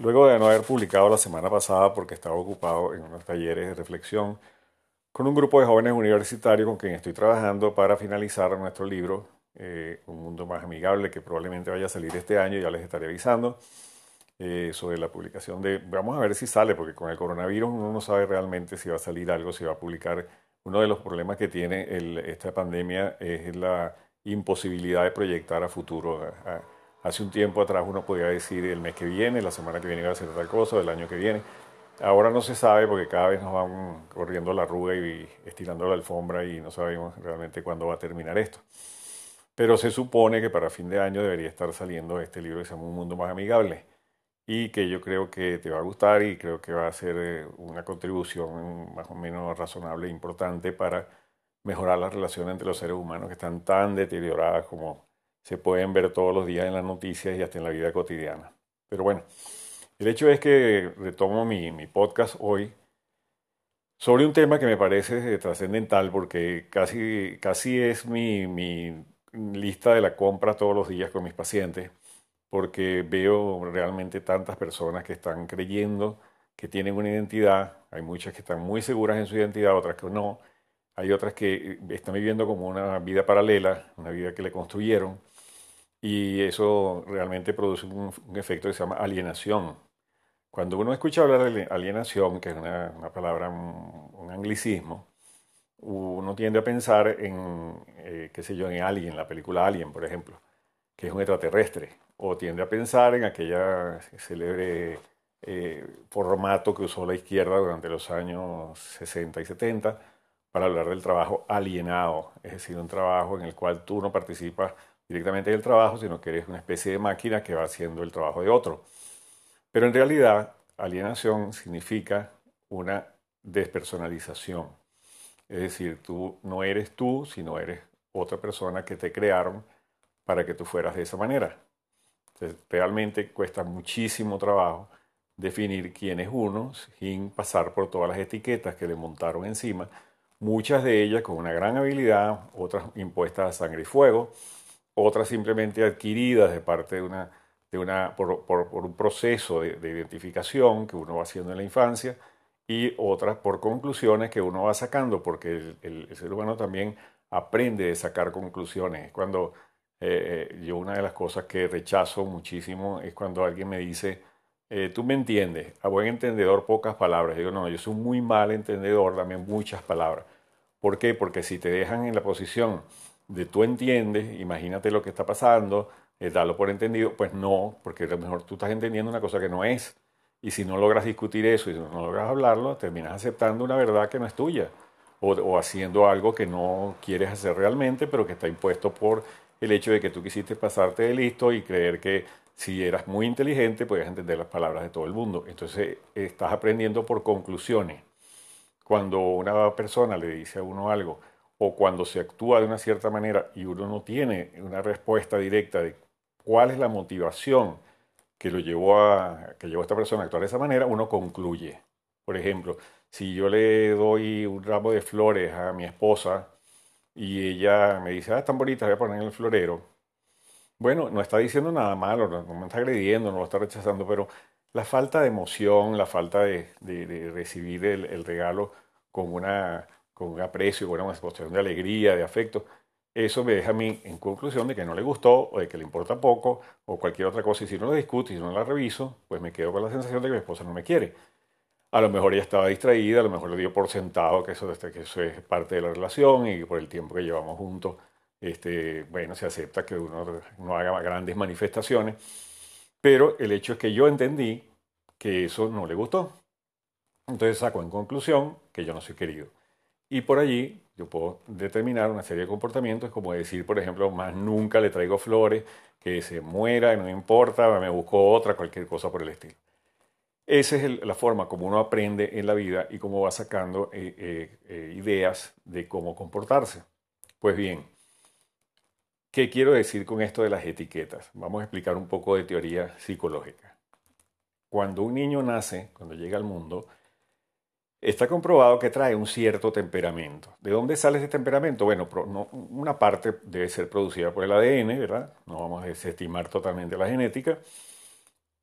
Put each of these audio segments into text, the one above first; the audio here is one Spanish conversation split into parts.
Luego de no haber publicado la semana pasada porque estaba ocupado en unos talleres de reflexión con un grupo de jóvenes universitarios con quien estoy trabajando para finalizar nuestro libro, eh, Un mundo más amigable, que probablemente vaya a salir este año, ya les estaré avisando, eh, sobre la publicación de... Vamos a ver si sale, porque con el coronavirus uno no sabe realmente si va a salir algo, si va a publicar. Uno de los problemas que tiene esta pandemia es la imposibilidad de proyectar a futuro. Hace un tiempo atrás uno podía decir el mes que viene, la semana que viene va a ser tal cosa, el año que viene. Ahora no se sabe porque cada vez nos van corriendo la arruga y estirando la alfombra y no sabemos realmente cuándo va a terminar esto. Pero se supone que para fin de año debería estar saliendo este libro que se llama Un Mundo Más Amigable y que yo creo que te va a gustar y creo que va a ser eh, una contribución más o menos razonable e importante para mejorar las relaciones entre los seres humanos que están tan deterioradas como se pueden ver todos los días en las noticias y hasta en la vida cotidiana. Pero bueno, el hecho es que retomo mi, mi podcast hoy sobre un tema que me parece trascendental porque casi, casi es mi, mi lista de la compra todos los días con mis pacientes, porque veo realmente tantas personas que están creyendo que tienen una identidad, hay muchas que están muy seguras en su identidad, otras que no, hay otras que están viviendo como una vida paralela, una vida que le construyeron, y eso realmente produce un, efecto que se llama alienación. Cuando uno escucha hablar de alienación, que es una, palabra, un, anglicismo, uno tiende a pensar en, eh, qué sé yo, en Alien, la película Alien, por ejemplo, que es un extraterrestre, o tiende a pensar en aquella célebre eh, formato que usó la izquierda durante los años 60 y 70 para hablar del trabajo alienado, es decir, un trabajo en el cual tú no participas directamente del trabajo, sino que eres una especie de máquina que va haciendo el trabajo de otro. Pero en realidad, alienación significa una despersonalización. Es decir, tú no eres tú, sino eres otra persona que te crearon para que tú fueras de esa manera. realmente cuesta muchísimo trabajo definir quién es uno sin pasar por todas las etiquetas que le montaron encima, muchas de ellas con una gran habilidad, otras impuestas a sangre y fuego, otras simplemente adquiridas de parte de una, de una, por, un proceso de, identificación que uno va haciendo en la infancia y otras por conclusiones que uno va sacando, porque el, ser humano también aprende de sacar conclusiones. Cuando eh, eh, yo una de las cosas que rechazo muchísimo es cuando alguien me dice, eh, tú me entiendes, a buen entendedor pocas palabras. Yo digo, no, yo soy muy mal entendedor, dame muchas palabras. ¿Por qué? Porque si te dejan en la posición de tú entiendes, imagínate lo que está pasando, eh, dalo por entendido, pues no, porque a lo mejor tú estás entendiendo una cosa que no es. Y si no logras discutir eso y no logras hablarlo, terminas aceptando una verdad que no es tuya. O, o, haciendo algo que no quieres hacer realmente, pero que está impuesto por el hecho de que tú quisiste pasarte de listo y creer que si eras muy inteligente podías entender las palabras de todo el mundo. Entonces estás aprendiendo por conclusiones. Cuando una persona le dice a uno algo, o cuando se actúa de una cierta manera y uno no tiene una respuesta directa de cuál es la motivación que lo llevó a que llevó esta persona a actuar de esa manera, uno concluye. Por ejemplo, si yo le doy un ramo de flores a mi esposa y ella me dice, ah, tan bonita, voy a poner en el florero. Bueno, no está diciendo nada malo, no, me está agrediendo, no lo está rechazando, pero la falta de emoción, la falta de, recibir el regalo con una con un aprecio, con una exposición de alegría, de afecto, eso me deja a mí en conclusión de que no le gustó o de que le importa poco o cualquier otra cosa. Y si no la discuto y si no la reviso, pues me quedo con la sensación de que mi esposa no me quiere. A lo mejor ella estaba distraída, a lo mejor le dio por sentado que eso, que eso es parte de la relación y por el tiempo que llevamos juntos, este, bueno, se acepta que uno no haga grandes manifestaciones. Pero el hecho es que yo entendí que eso no le gustó. Entonces saco en conclusión que yo no soy querido. Y por allí yo puedo determinar una serie de comportamientos, como decir, por ejemplo, más nunca le traigo flores, que se muera, no me importa, me busco otra, cualquier cosa por el estilo. Esa es la forma como uno aprende en la vida y cómo va sacando eh, eh, eh, ideas de cómo comportarse. Pues bien, ¿qué quiero decir con esto de las etiquetas? Vamos a explicar un poco de teoría psicológica. Cuando un niño nace, cuando llega al mundo, Está comprobado que trae un cierto temperamento. ¿De dónde sale ese temperamento? Bueno, una parte debe ser producida por el ADN, ¿verdad? No vamos a desestimar totalmente la genética.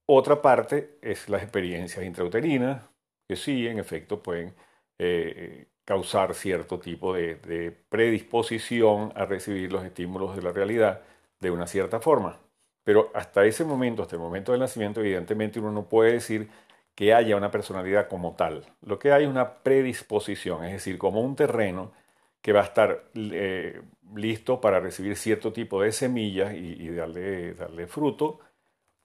Otra parte es las experiencias intrauterinas, que sí, en efecto, pueden eh, causar cierto tipo de, predisposición a recibir los estímulos de la realidad de una cierta forma. Pero hasta ese momento, hasta el momento del nacimiento, evidentemente uno no puede decir que haya una personalidad como tal. Lo que hay es una predisposición, es decir, como un terreno que va a estar eh, listo para recibir cierto tipo de semillas y, darle, darle fruto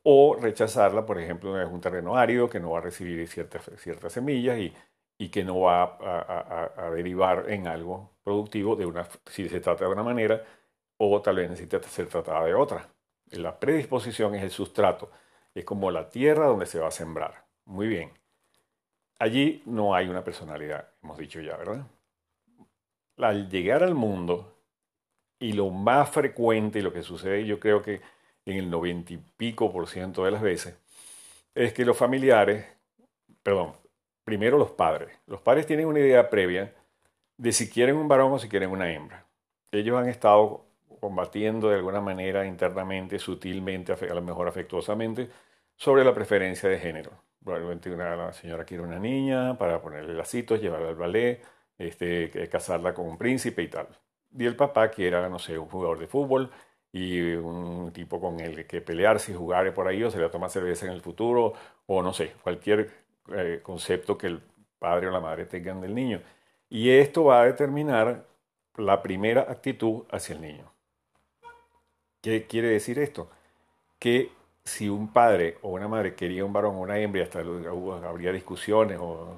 o rechazarla, por ejemplo, es un terreno árido que no va a recibir ciertas, ciertas semillas y, y que no va a, derivar en algo productivo de una, si se trata de una manera o tal vez necesita ser tratada de otra. La predisposición es el sustrato, es como la tierra donde se va a sembrar. Muy bien. Allí no hay una personalidad, hemos dicho ya, ¿verdad? Al llegar al mundo, y lo más frecuente y lo que sucede, yo creo que en el noventa y pico por ciento de las veces, es que los familiares, perdón, primero los padres. Los padres tienen una idea previa de si quieren un varón o si quieren una hembra. Ellos han estado combatiendo de alguna manera internamente, sutilmente, a lo mejor afectuosamente, sobre la preferencia de género. Probablemente una, señora quiere una niña para ponerle lacitos, llevarla al ballet, este, casarla con un príncipe y tal. Y el papá quiera, no sé, un jugador de fútbol y un tipo con el que pelearse y jugar por ahí, o se le va a tomar cerveza en el futuro, o no sé, cualquier eh, concepto que el padre o la madre tengan del niño. Y esto va a determinar la primera actitud hacia el niño. ¿Qué quiere decir esto? Que si un padre o una madre quería un varón o una hembra, hasta habría discusiones o,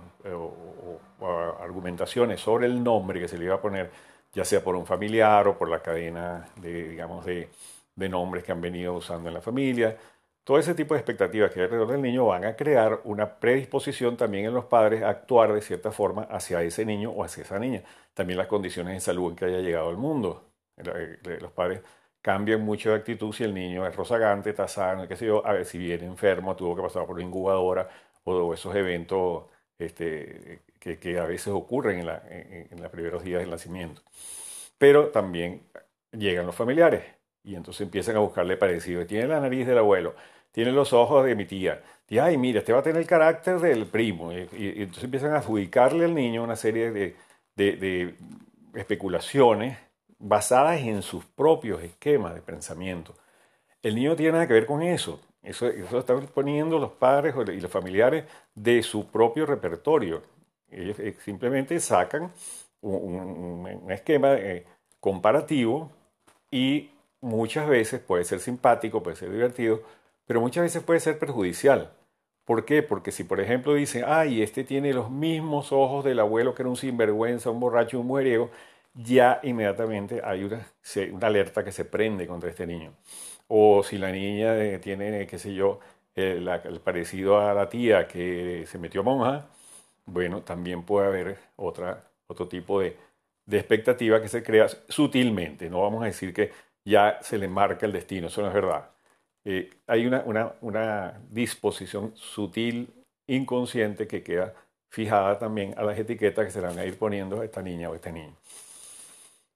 argumentaciones sobre el nombre que se le iba a poner, ya sea por un familiar o por la cadena de, digamos, de, de nombres que han venido usando en la familia. Todo ese tipo de expectativas que hay alrededor del niño van a crear una predisposición también en los padres a actuar de cierta forma hacia ese niño o hacia esa niña. También las condiciones de salud en que haya llegado al mundo. Los padres cambian mucho de actitud si el niño es rozagante, está sano, qué sé yo, a ver si viene enfermo, tuvo que pasar por una incubadora o esos eventos este, que, a veces ocurren en, en los primeros días del nacimiento. Pero también llegan los familiares y entonces empiezan a buscarle parecido. Tiene la nariz del abuelo, tiene los ojos de mi tía. Y, ay, mira, este va a tener el carácter del primo. Y, entonces empiezan a adjudicarle al niño una serie de, de, especulaciones basadas en sus propios esquemas de pensamiento. El niño tiene nada que ver con eso. Eso, eso están poniendo los padres y los familiares de su propio repertorio. Ellos eh, simplemente sacan un, esquema eh, comparativo y muchas veces puede ser simpático, puede ser divertido, pero muchas veces puede ser perjudicial. ¿Por qué? Porque si por ejemplo dice, ay, este tiene los mismos ojos del abuelo que era un sinvergüenza, un borracho, un mujeriego, ya inmediatamente hay una, alerta que se prende contra este niño. O si la niña eh, tiene, qué sé yo, el, parecido a la tía que se metió monja, bueno, también puede haber otra, otro tipo de, de expectativa que se crea sutilmente. No vamos a decir que ya se le marca el destino, eso no es verdad. Eh, hay una, una, disposición sutil, inconsciente, que queda fijada también a las etiquetas que se le van a ir poniendo a esta niña o a este niño.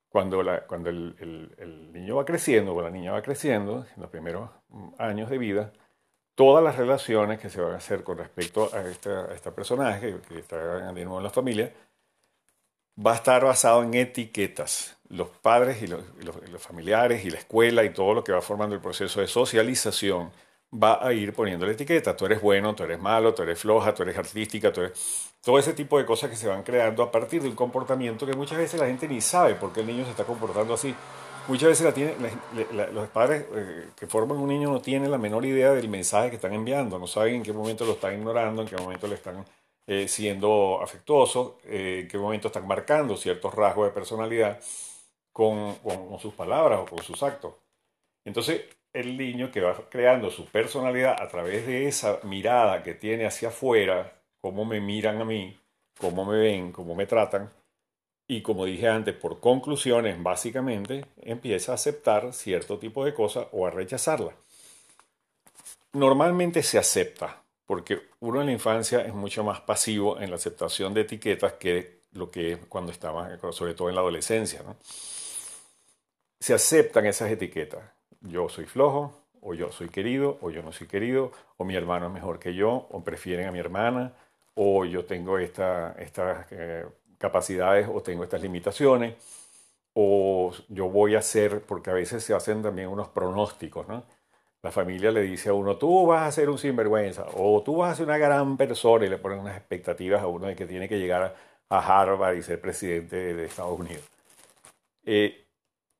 Cuando, el, niño va creciendo o la niña va creciendo, en los primeros años de vida, todas las relaciones que se van a hacer con respecto a, este personaje que está de nuevo en la familia, va a estar basado en etiquetas. Los padres y los, familiares y la escuela y todo lo que va formando el proceso de socialización va a ir poniendo la etiqueta. Tú eres bueno, tú eres malo, tú eres floja, tú eres artística, tú. Todo ese tipo de cosas que se van creando a partir de un comportamiento que muchas veces la gente ni sabe por qué el niño se está comportando así. Muchas veces la tiene, los padres eh, que forman un niño no tienen la menor idea del mensaje que están enviando, no saben en qué momento lo están ignorando, en qué momento le están eh, siendo afectuosos, eh, en qué momento están marcando ciertos rasgos de personalidad con, sus palabras o con sus actos. Entonces, el niño que va creando su personalidad a través de esa mirada que tiene hacia afuera, cómo me miran a mí, cómo me ven, cómo me tratan, y como dije antes, por conclusiones, básicamente, empieza a aceptar cierto tipo de cosas o a rechazarla. Normalmente se acepta, porque uno en la infancia es mucho más pasivo en la aceptación de etiquetas que lo que es cuando estaba, sobre todo en la adolescencia. Se aceptan esas etiquetas. Yo soy flojo, o yo soy querido, o yo no soy querido, o mi hermano es mejor que yo, o prefieren a mi hermana, o yo tengo esta, estas eh, capacidades o tengo estas limitaciones, o yo voy a hacer, porque a veces se hacen también unos pronósticos. La familia le dice a uno, tú vas a ser un sinvergüenza, o tú vas a ser una gran persona, y le ponen unas expectativas a uno de que tiene que llegar a Harvard y ser presidente de Estados Unidos. Eh,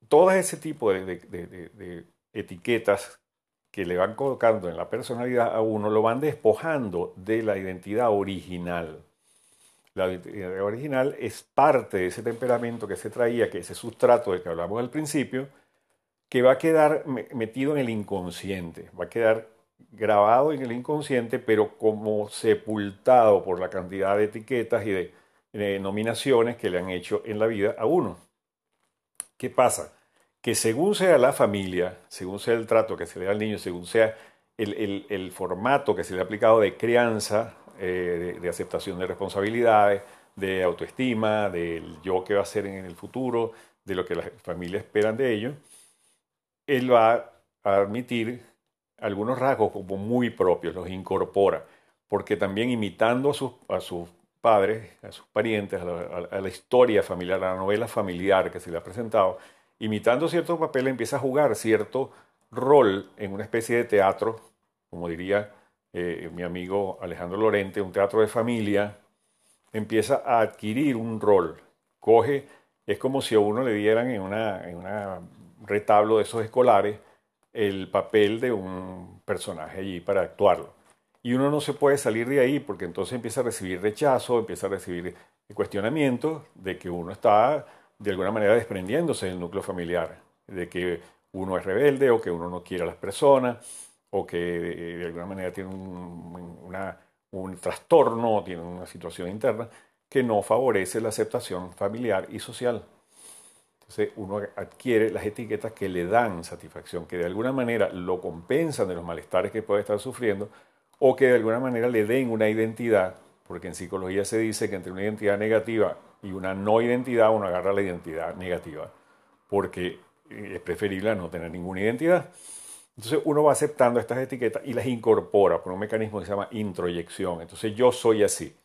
todo ese tipo de, etiquetas que le van colocando en la personalidad a uno lo van despojando de la identidad original. La identidad original es parte de ese temperamento que se traía, que ese sustrato del que hablamos al principio, que va a quedar metido en el inconsciente, va a quedar grabado en el inconsciente, pero como sepultado por la cantidad de etiquetas y de, de nominaciones que le han hecho en la vida a uno. ¿Qué pasa? Que según sea la familia, según sea el trato que se le da al niño, según sea el, formato que se le ha aplicado de crianza, eh, de, aceptación de responsabilidades, de autoestima, del yo que va a ser en el futuro, de lo que las familias esperan de ellos, él va a admitir algunos rasgos como muy propios, los incorpora, porque también imitando a sus, a sus padres, a sus parientes, a la, historia familiar, a la novela familiar que se le ha presentado, imitando cierto papel empieza a jugar cierto rol en una especie de teatro, como diría eh, mi amigo Alejandro Lorente, un teatro de familia, empieza a adquirir un rol, coge, es como si a uno le dieran en una, en una retablo de esos escolares el papel de un personaje allí para actuarlo. Y uno no se puede salir de ahí porque entonces empieza a recibir rechazo, empieza a recibir cuestionamientos de que uno está de alguna manera desprendiéndose del núcleo familiar, de que uno es rebelde o que uno no quiere a las personas o que de alguna manera tiene un, un trastorno, tiene una situación interna que no favorece la aceptación familiar y social. Entonces uno adquiere las etiquetas que le dan satisfacción, que de alguna manera lo compensan de los malestares que puede estar sufriendo o que de alguna manera le den una identidad, porque en psicología se dice que entre una identidad negativa y una no identidad uno agarra la identidad negativa, porque eh, es preferible no tener ninguna identidad. Entonces uno va aceptando estas etiquetas y las incorpora por un mecanismo que se llama introyección. Entonces yo soy así.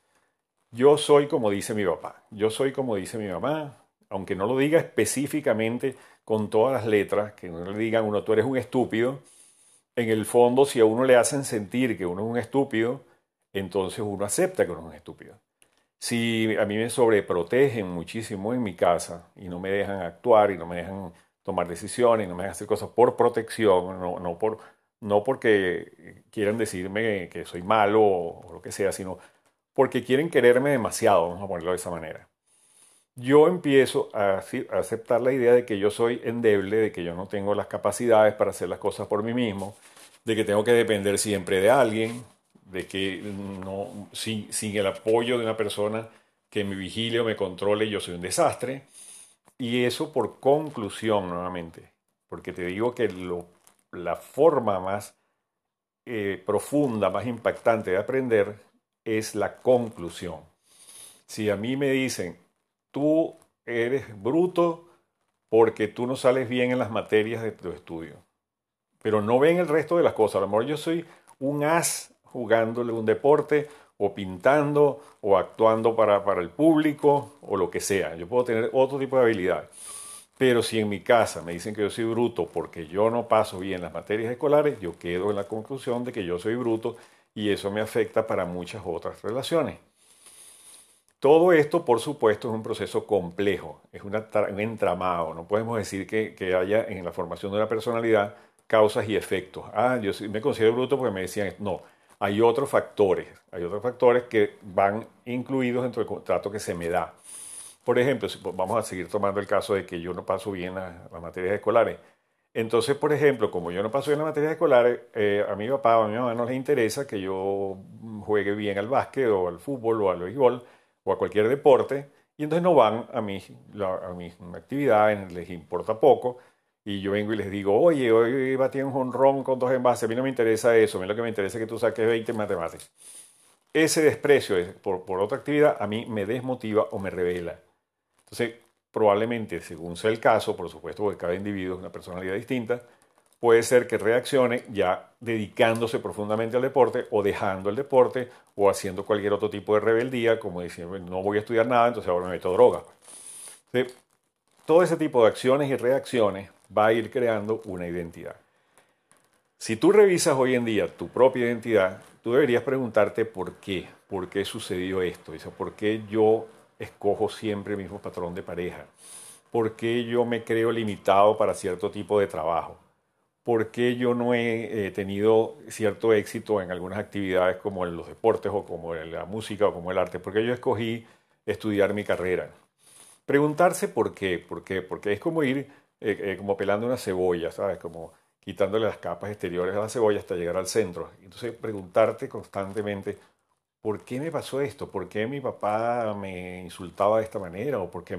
Yo soy como dice mi papá. Yo soy como dice mi mamá. Aunque no lo diga específicamente con todas las letras, que no le digan uno, tú eres un estúpido, en el fondo, si a uno le hacen sentir que uno es un estúpido, entonces uno acepta que uno es un estúpido. Si a mí me sobreprotegen muchísimo en mi casa y no me dejan actuar y no me dejan tomar decisiones y no me dejan hacer cosas por protección, no, por, no porque quieran decirme que soy malo o, lo que sea, sino porque quieren quererme demasiado, vamos a ponerlo de esa manera. Yo empiezo a aceptar la idea de que yo soy endeble, de que yo no tengo las capacidades para hacer las cosas por mí mismo, de que tengo que depender siempre de alguien, de que no, sin, sin el apoyo de una persona que me vigile o me controle, yo soy un desastre. Y eso por conclusión, nuevamente, porque te digo que lo, la forma más eh, profunda, más impactante de aprender es la conclusión. Si a mí me dicen, tú eres bruto porque tú no sales bien en las materias de tu estudio, pero no ven el resto de las cosas. A lo mejor yo soy un as jugándole un deporte o pintando o actuando para, para el público o lo que sea. Yo puedo tener otro tipo de habilidad. Pero si en mi casa me dicen que yo soy bruto porque yo no paso bien las materias escolares, yo quedo en la conclusión de que yo soy bruto y eso me afecta para muchas otras relaciones. Todo esto, por supuesto, es un proceso complejo, es un entramado. No podemos decir que, que haya en la formación de una personalidad causas y efectos. Ah, yo me considero bruto porque me decían, no, hay otros factores, hay otros factores que van incluidos dentro del contrato que se me da. Por ejemplo, vamos a seguir tomando el caso de que yo no paso bien las, materias escolares. Entonces, por ejemplo, como yo no paso bien las materias escolares, eh, a mi papá o a mi mamá no les interesa que yo juegue bien al básquet o al fútbol o al béisbol o a cualquier deporte, y entonces no van a, mi, a mis actividades, les importa poco, y yo vengo y les digo, oye, hoy batí un jonrón con dos envases, a mí no me interesa eso, a mí lo que me interesa es que tú saques 20 en matemáticas. Ese desprecio por, por otra actividad a mí me desmotiva o me revela. Entonces, probablemente, según sea el caso, por supuesto, porque cada individuo es una personalidad distinta, puede ser que reaccione ya dedicándose profundamente al deporte o dejando el deporte o haciendo cualquier otro tipo de rebeldía, como diciendo, no voy a estudiar nada, entonces ahora me meto droga. Todo ese tipo de acciones y reacciones va a ir creando una identidad. Si tú revisas hoy en día tu propia identidad, tú deberías preguntarte por qué, por qué sucedió esto, por qué yo escojo siempre el mismo patrón de pareja, por qué yo me creo limitado para cierto tipo de trabajo, por qué yo no he tenido cierto éxito en algunas actividades como en los deportes o como en la música o como el arte, por qué yo escogí estudiar mi carrera. Preguntarse por qué, por qué, porque es como ir eh, eh, como pelando una cebolla, ¿sabes? Como quitándole las capas exteriores a la cebolla hasta llegar al centro. Entonces preguntarte constantemente, ¿por qué me pasó esto? ¿Por qué mi papá me insultaba de esta manera? ¿O por qué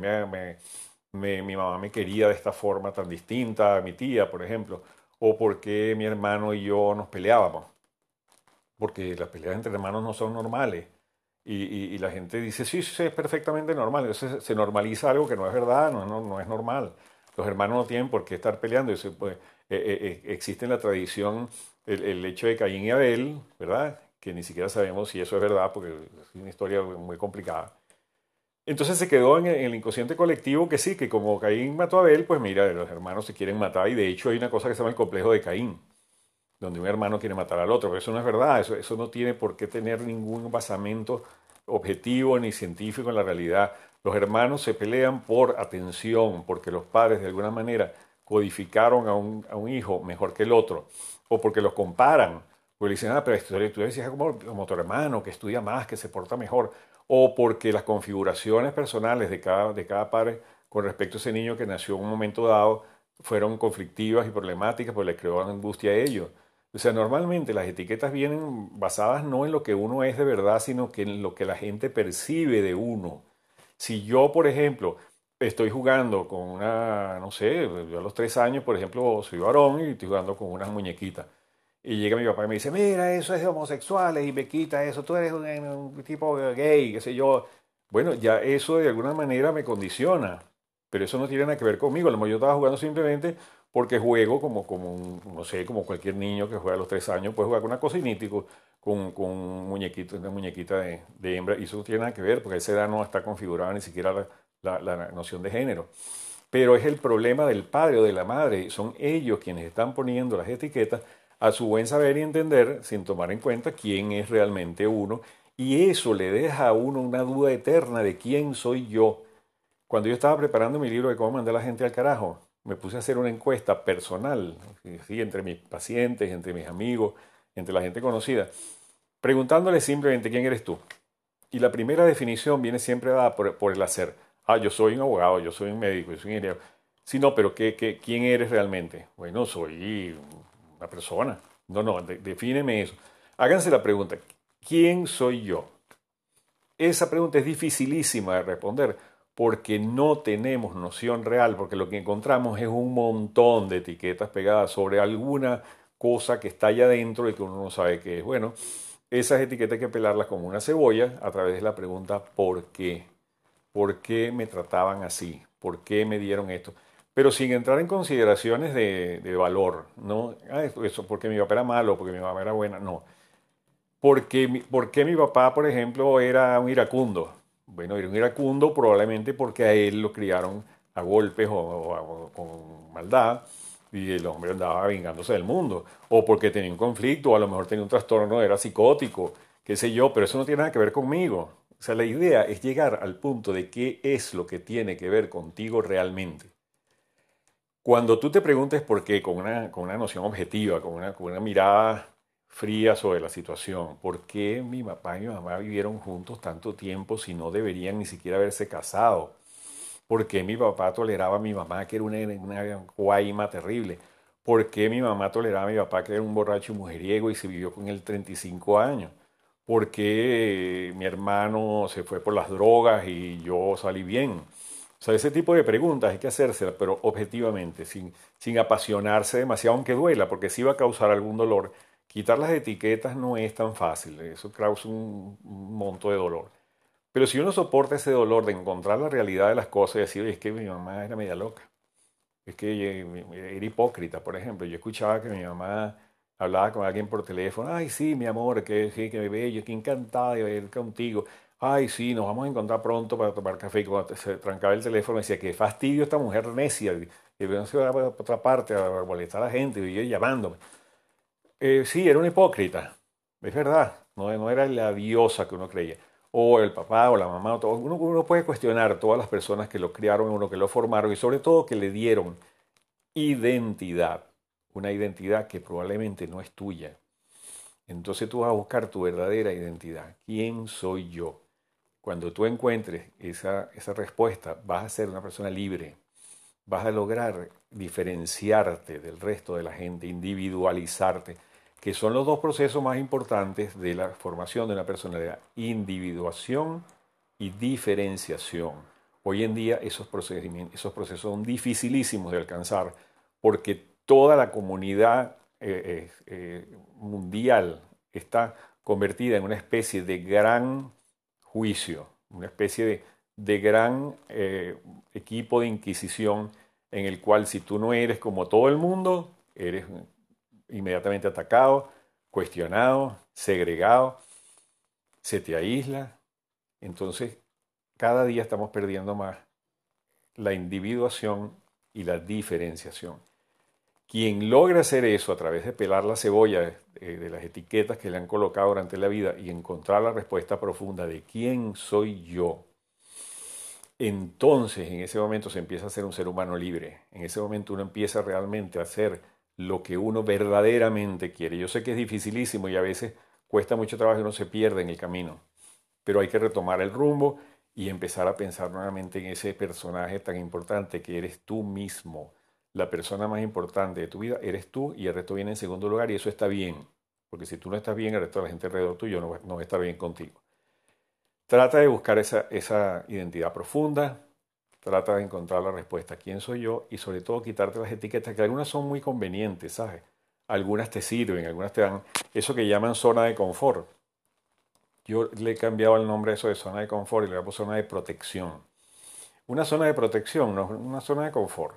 mi mamá me quería de esta forma tan distinta a mi tía, por ejemplo? ¿O por qué mi hermano y yo nos peleábamos? Porque las peleas entre hermanos no son normales. Y, la gente dice, sí, es perfectamente normal. Entonces se normaliza algo que no es verdad, no, no, no es normal. Los hermanos no tienen por qué estar peleando. Y pues, eh, eh, eh, existe en la tradición el, hecho de Caín y Abel, ¿verdad? Que ni siquiera sabemos si eso es verdad, porque es una historia muy complicada. Entonces se quedó en el inconsciente colectivo que sí, que como Caín mató a Abel, pues mira, los hermanos se quieren matar y de hecho hay una cosa que se llama el complejo de Caín, donde un hermano quiere matar al otro, pero eso no es verdad, eso, eso no tiene por qué tener ningún basamento objetivo ni científico en la realidad. Los hermanos se pelean por atención, porque los padres de alguna manera codificaron a un, a un hijo mejor que el otro, o porque los comparan, porque le dicen, ah, pero tú decías como, como tu hermano, que estudia más, que se porta mejor, o porque las configuraciones personales de cada, de cada padre con respecto a ese niño que nació en un momento dado fueron conflictivas y problemáticas, pues le creó angustia a ellos. O sea, normalmente las etiquetas vienen basadas no en lo que uno es de verdad, sino que en lo que la gente percibe de uno. Si yo, por ejemplo, estoy jugando con una, no sé, yo a los tres años, por ejemplo, soy varón y estoy jugando con unas muñequitas. Y llega mi papá y me dice, mira, eso es de homosexuales y me quita eso, tú eres un, tipo gay, qué sé yo. Bueno, ya eso de alguna manera me condiciona, pero eso no tiene nada que ver conmigo. Lo mejor yo estaba jugando simplemente porque juego como, como no sé, como cualquier niño que juega a los tres años, puede jugar con una cocinita con, con un muñequito, una muñequita de, hembra, y eso no tiene nada que ver, porque a esa edad no está configurada ni siquiera la, la noción de género. Pero es el problema del padre o de la madre, son ellos quienes están poniendo las etiquetas a su buen saber y entender, sin tomar en cuenta quién es realmente uno, y eso le deja a uno una duda eterna de quién soy yo. Cuando yo estaba preparando mi libro de cómo mandar a la gente al carajo, me puse a hacer una encuesta personal, ¿sí? entre mis pacientes, entre mis amigos, entre la gente conocida, preguntándole simplemente quién eres tú. Y la primera definición viene siempre dada por, el hacer. Ah, yo soy un abogado, yo soy un médico, yo soy un ingeniero. Sí, no, pero ¿qué, qué, quién eres realmente? Bueno, soy una persona. No, no, defíneme eso. Háganse la pregunta, ¿quién soy yo? Esa pregunta es dificilísima de responder porque no tenemos noción real, porque lo que encontramos es un montón de etiquetas pegadas sobre alguna cosa que está allá adentro y que uno no sabe qué es. Bueno, esas etiquetas hay que pelarlas como una cebolla a través de la pregunta ¿por qué? ¿Por qué me trataban así? ¿Por qué me dieron esto? Pero sin entrar en consideraciones de, valor, ¿no? Ah, eso porque mi papá era malo, porque mi mamá era buena, no. Porque, ¿Por qué mi papá, por ejemplo, era un iracundo? Bueno, era un iracundo probablemente porque a él lo criaron a golpes o, con maldad y el hombre andaba vengándose del mundo. O porque tenía un conflicto, o a lo mejor tenía un trastorno, era psicótico, qué sé yo, pero eso no tiene nada que ver conmigo. O sea, la idea es llegar al punto de qué es lo que tiene que ver contigo realmente. Cuando tú te preguntes por qué, con una, con una noción objetiva, con una, con una mirada fría sobre la situación. ¿Por qué mi papá y mi mamá vivieron juntos tanto tiempo si no deberían ni siquiera haberse casado? ¿Por qué mi papá toleraba a mi mamá que era una, una guayma terrible? ¿Por qué mi mamá toleraba a mi papá que era un borracho y mujeriego y se vivió con él 35 años? ¿Por qué mi hermano se fue por las drogas y yo salí bien? O sea, ese tipo de preguntas hay que hacérselas, pero objetivamente, sin, sin apasionarse demasiado, aunque duela, porque sí va a causar algún dolor Quitar las etiquetas no es tan fácil, eso causa un, monto de dolor. Pero si uno soporta ese dolor de encontrar la realidad de las cosas y decir, es que mi mamá era media loca, es que era hipócrita, por ejemplo. Yo escuchaba que mi mamá hablaba con alguien por teléfono, ay, sí, mi amor, que, que, que bello, que encantada de ir contigo. Ay, sí, nos vamos a encontrar pronto para tomar café. Y cuando se trancaba el teléfono, decía, qué fastidio esta mujer necia. Y no se va a otra parte a molestar a la gente, y yo llamándome. Eh, sí, era una hipócrita, es verdad, no, era la diosa que uno creía o el papá o la mamá, todo. Uno, puede cuestionar todas las personas que lo criaron, uno que lo formaron y sobre todo que le dieron identidad, una identidad que probablemente no es tuya. Entonces tú vas a buscar tu verdadera identidad. ¿Quién soy yo? Cuando tú encuentres esa respuesta, vas a ser una persona libre. Vas a lograr diferenciarte del resto de la gente, individualizarte que son los dos procesos más importantes de la formación de una personalidad, individuación y diferenciación. Hoy en día esos, esos procesos son dificilísimos de alcanzar porque toda la comunidad eh, eh, eh, mundial está convertida en una especie de gran juicio, una especie de, de gran equipo de inquisición en el cual si tú no eres como todo el mundo, eres inmediatamente atacado, cuestionado, segregado, se te aísla. Entonces, cada día estamos perdiendo más la individuación y la diferenciación. Quien logra hacer eso a través de pelar la cebolla de, las etiquetas que le han colocado durante la vida y encontrar la respuesta profunda de quién soy yo, entonces en ese momento se empieza a ser un ser humano libre. En ese momento uno empieza realmente a ser lo que uno verdaderamente quiere. Yo sé que es dificilísimo y a veces cuesta mucho trabajo y uno se pierde en el camino, pero hay que retomar el rumbo y empezar a pensar nuevamente en ese personaje tan importante que eres tú mismo. La persona más importante de tu vida eres tú y el resto viene en segundo lugar y eso está bien, porque si tú no estás bien, el resto de la gente alrededor tuyo no, no va a estar bien contigo. Trata de buscar esa, identidad profunda, Trata de encontrar la respuesta, ¿quién soy yo? Y sobre todo quitarte las etiquetas, que algunas son muy convenientes, ¿sabes? Algunas te sirven, algunas te dan eso que llaman zona de confort. Yo le he cambiado el nombre a eso de zona de confort y le he puesto zona de protección. Una zona de protección, no una zona de confort.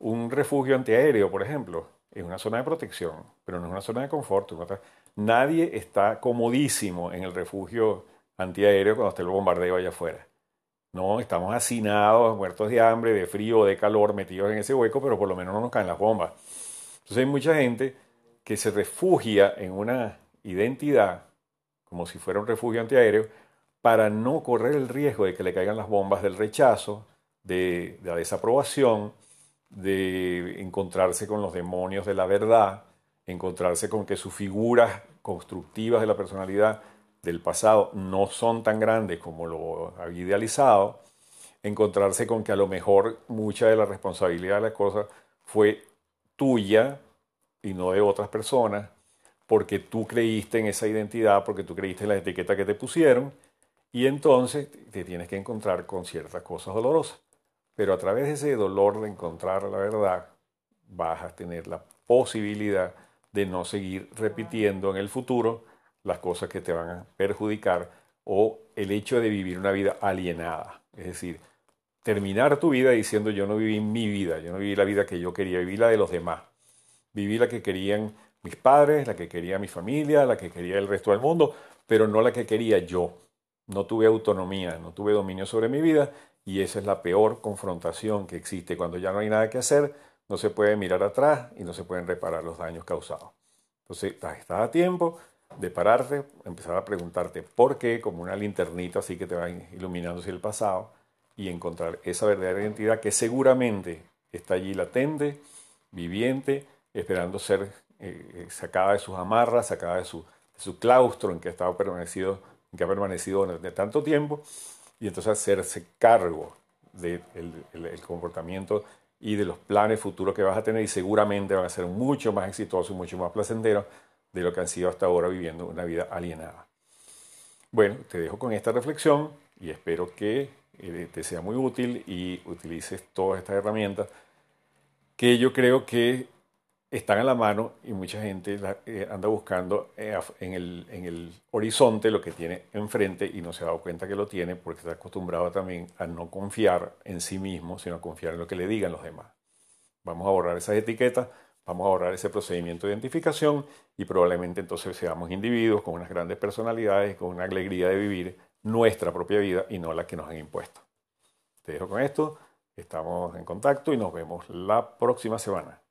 Un refugio antiaéreo, por ejemplo, es una zona de protección, pero no es una zona de confort. Nadie está comodísimo en el refugio antiaéreo cuando esté el bombardeo allá afuera. No, estamos hacinados, muertos de hambre, de frío, de calor, metidos en ese hueco, pero por lo menos no nos caen las bombas. Entonces hay mucha gente que se refugia en una identidad, como si fuera un refugio antiaéreo, para no correr el riesgo de que le caigan las bombas del rechazo, de, de la desaprobación, de encontrarse con los demonios de la verdad, encontrarse con que sus figuras constructivas de la personalidad del pasado no son tan grandes como lo había idealizado, encontrarse con que a lo mejor mucha de la responsabilidad de la cosa fue tuya y no de otras personas, porque tú creíste en esa identidad, porque tú creíste en la etiqueta que te pusieron, y entonces te tienes que encontrar con ciertas cosas dolorosas. Pero a través de ese dolor de encontrar la verdad, vas a tener la posibilidad de no seguir repitiendo en el futuro las cosas que te van a perjudicar o el hecho de vivir una vida alienada. Es decir, terminar tu vida diciendo yo no viví mi vida, yo no viví la vida que yo quería, viví la de los demás. Viví la que querían mis padres, la que quería mi familia, la que quería el resto del mundo, pero no la que quería yo. No tuve autonomía, no tuve dominio sobre mi vida y esa es la peor confrontación que existe. Cuando ya no hay nada que hacer, no se puede mirar atrás y no se pueden reparar los daños causados. Entonces, estás a tiempo, de pararte, empezar a preguntarte por qué, como una linternita así que te va iluminando hacia el pasado, y encontrar esa verdadera identidad que seguramente está allí latente, viviente, esperando ser eh, sacada de sus amarras, sacada de su, claustro en que ha estado permanecido, que ha permanecido durante tanto tiempo, y entonces hacerse cargo del comportamiento y de los planes futuros que vas a tener y seguramente van a ser mucho más exitosos y mucho más placenteros de lo que han sido hasta ahora viviendo una vida alienada. Bueno, te dejo con esta reflexión y espero que eh, te sea muy útil y utilices todas estas herramientas que yo creo que están a la mano y mucha gente eh, anda buscando eh, en, el, en el horizonte lo que tiene enfrente y no se ha dado cuenta que lo tiene porque está acostumbrado también a no confiar en sí mismo, sino a confiar en lo que le digan los demás. Vamos a borrar esas etiquetas, vamos a borrar ese procedimiento de identificación y probablemente entonces seamos individuos con unas grandes personalidades, con una alegría de vivir nuestra propia vida y no la que nos han impuesto. Te dejo con esto, estamos en contacto y nos vemos la próxima semana.